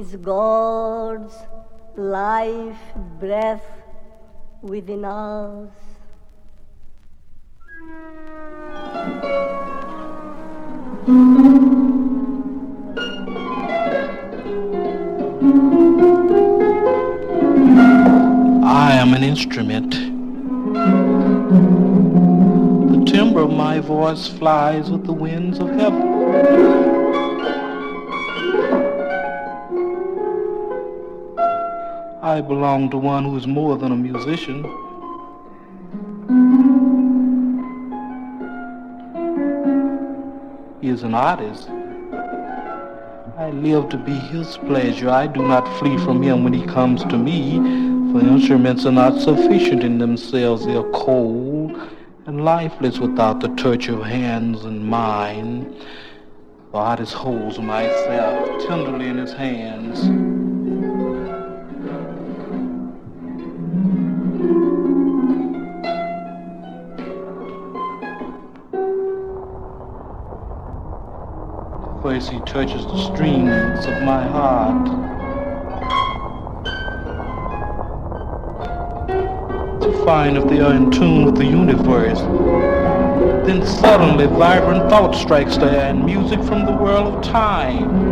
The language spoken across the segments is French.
Is God's life breath within us. I am an instrument. The timbre of my voice flies with the winds of heaven. I belong to one who is more than a musician. He is an artist. I live to be his pleasure. I do not flee from him when he comes to me, for instruments are not sufficient in themselves. They are cold and lifeless without the touch of hands and mind. The artist holds myself tenderly in his hands. Touches the strings of my heart. To find if they are in tune with the universe. Then suddenly vibrant thought strikes there and music from the world of time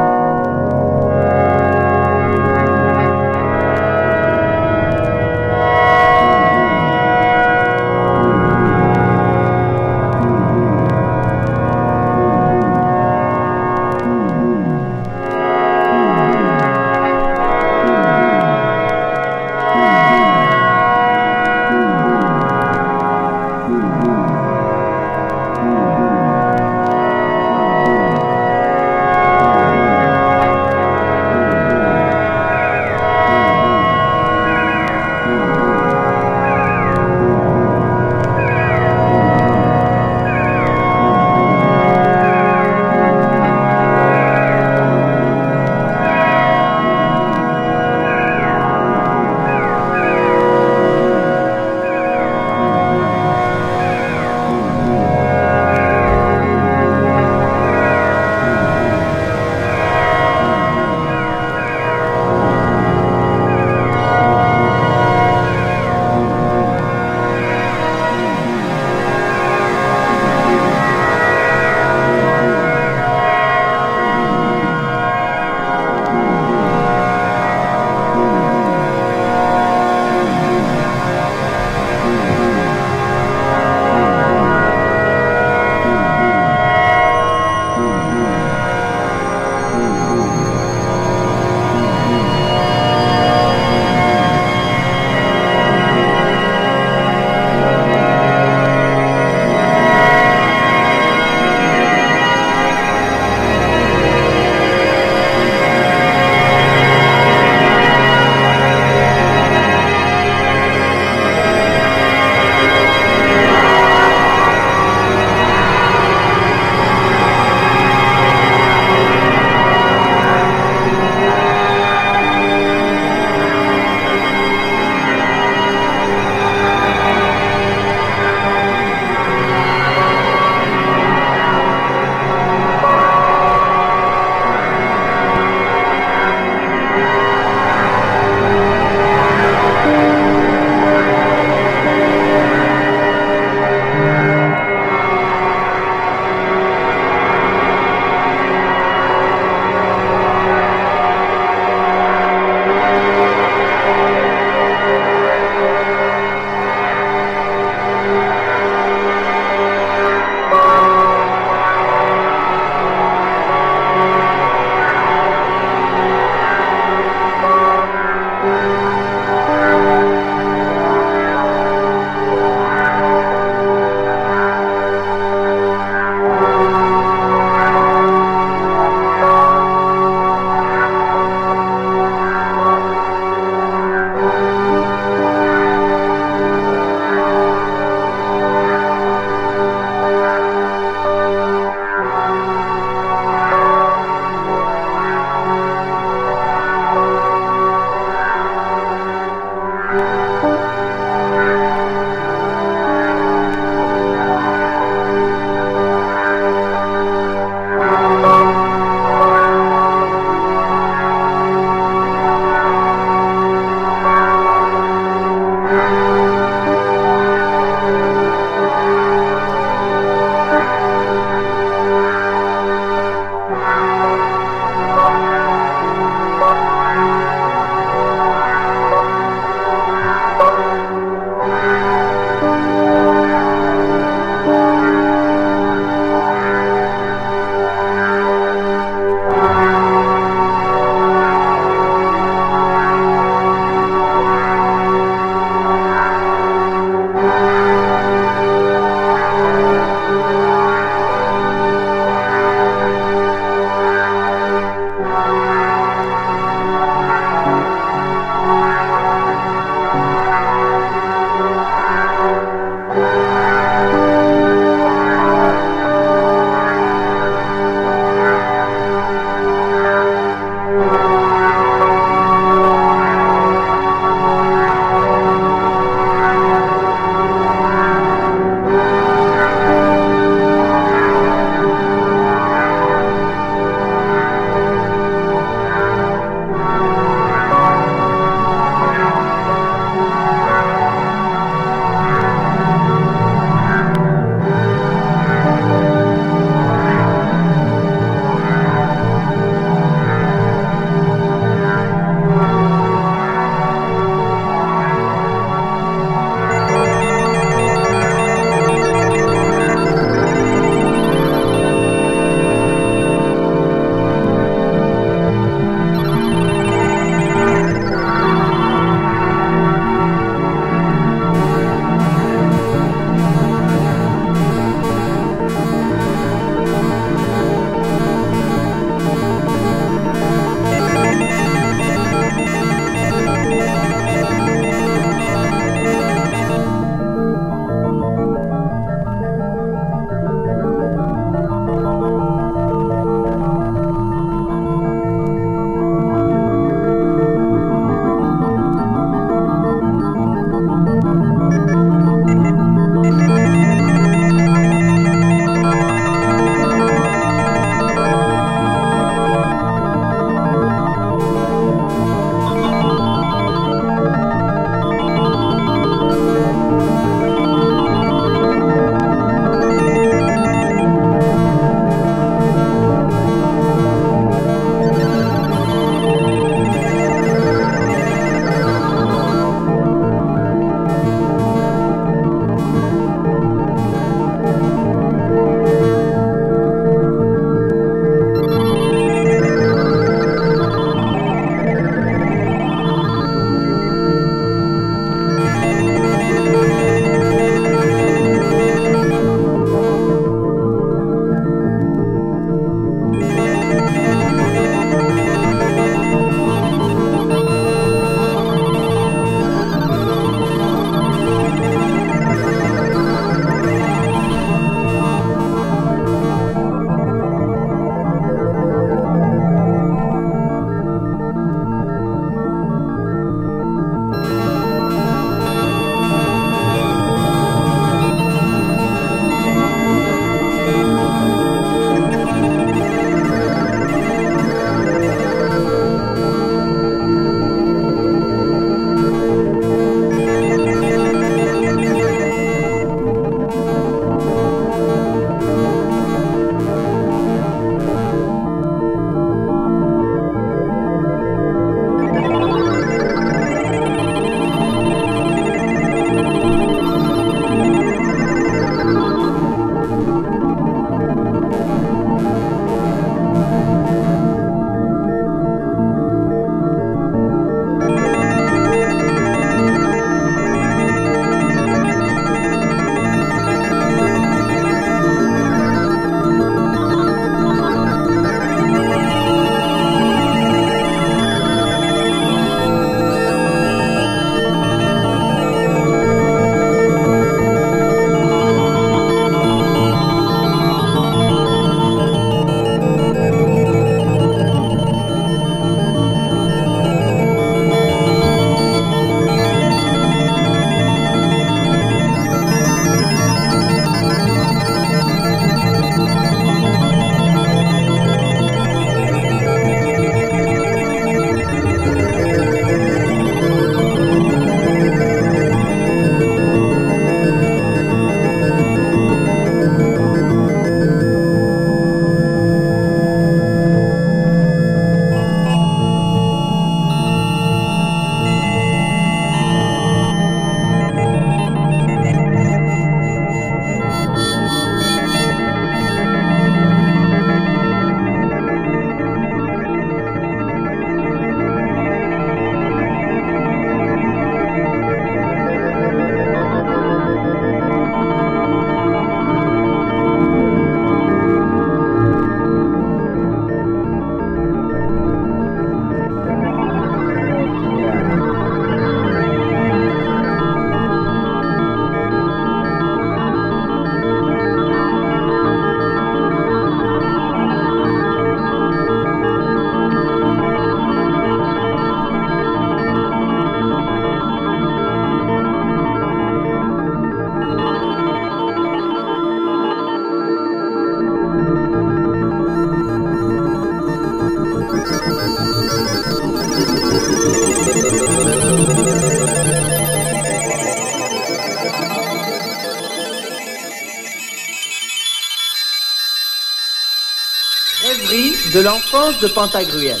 de Pantagruel.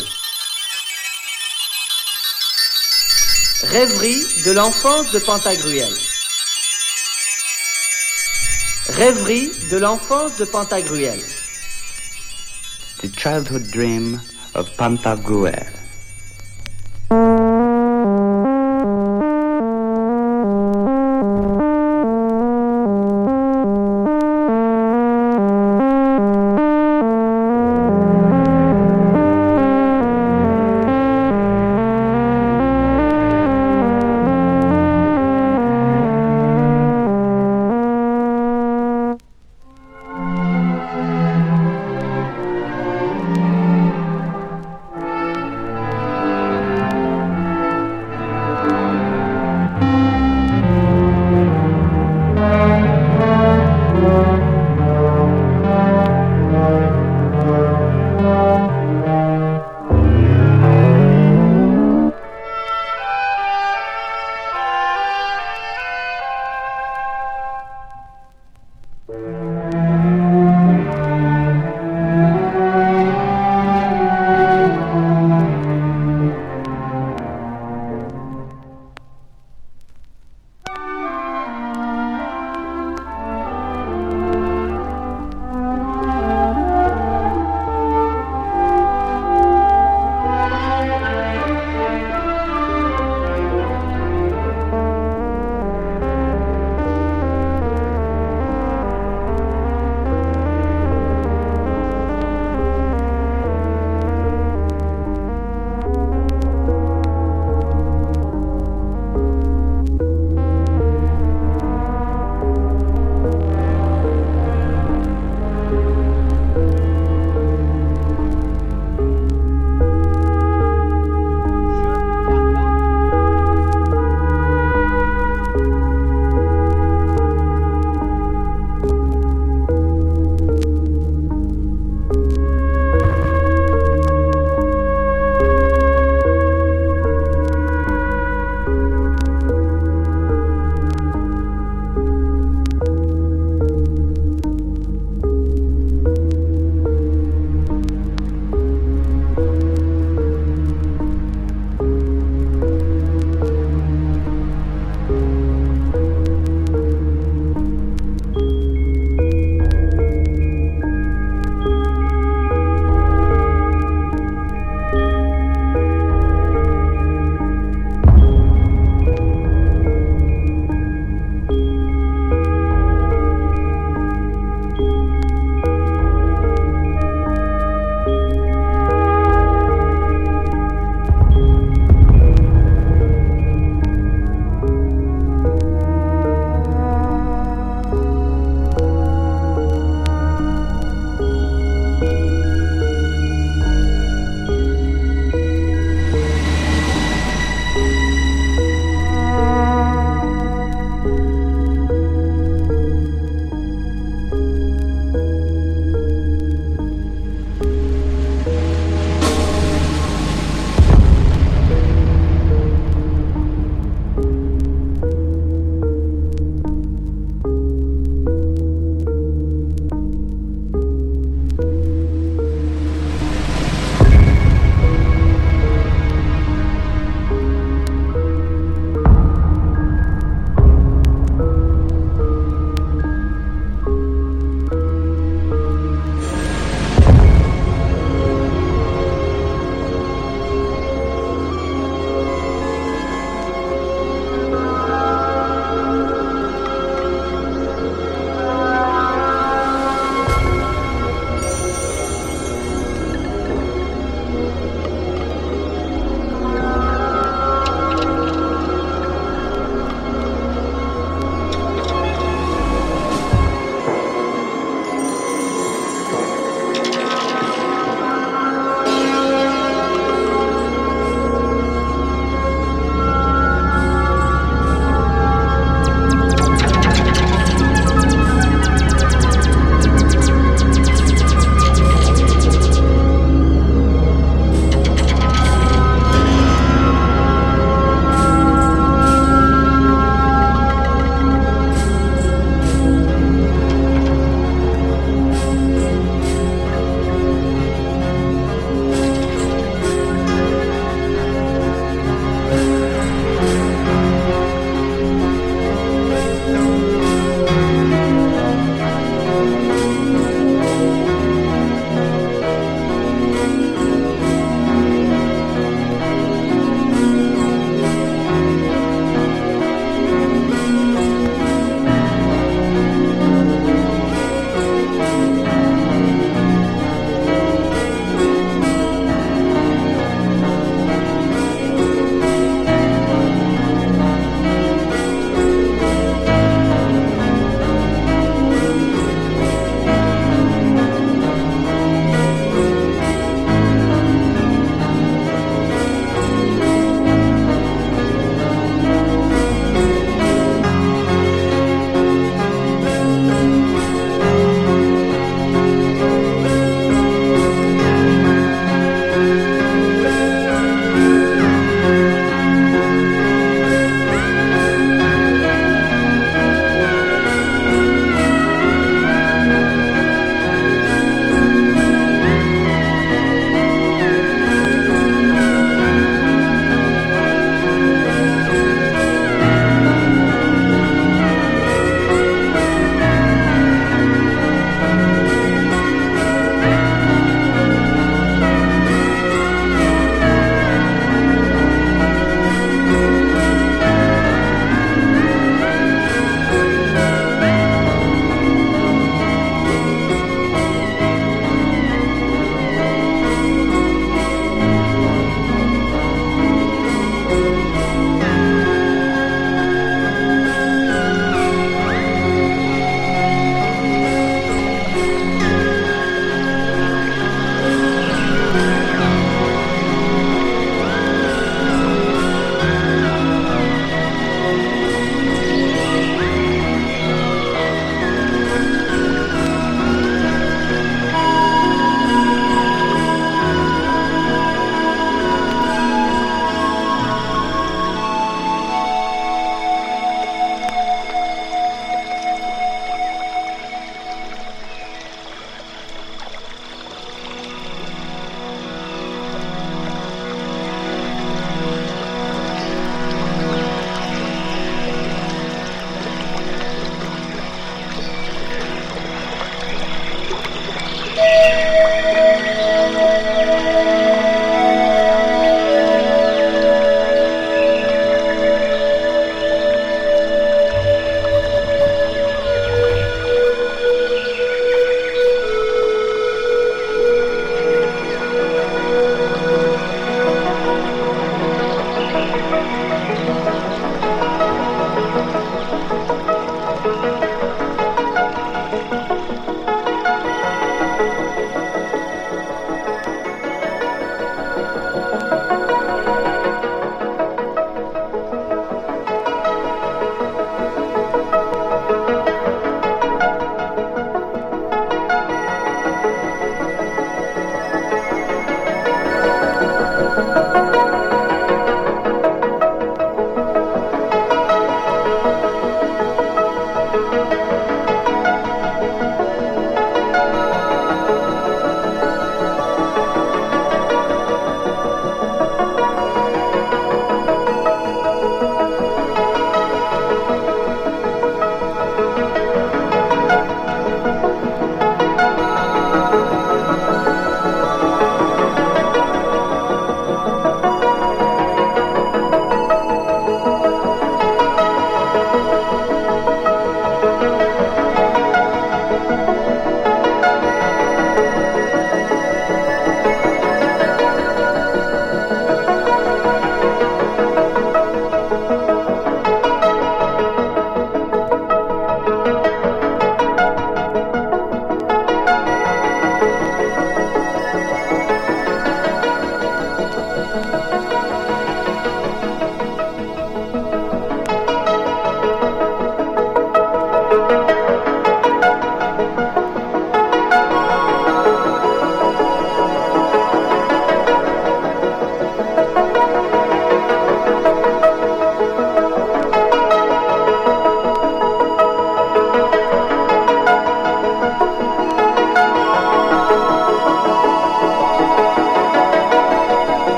Rêverie de l'enfance de Pantagruel. Rêverie de l'enfance de Pantagruel. The childhood dream of Pantagruel.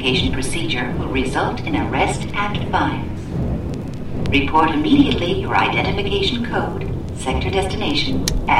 notification procedure will result in arrest and fines. Report immediately your identification code, sector destination, and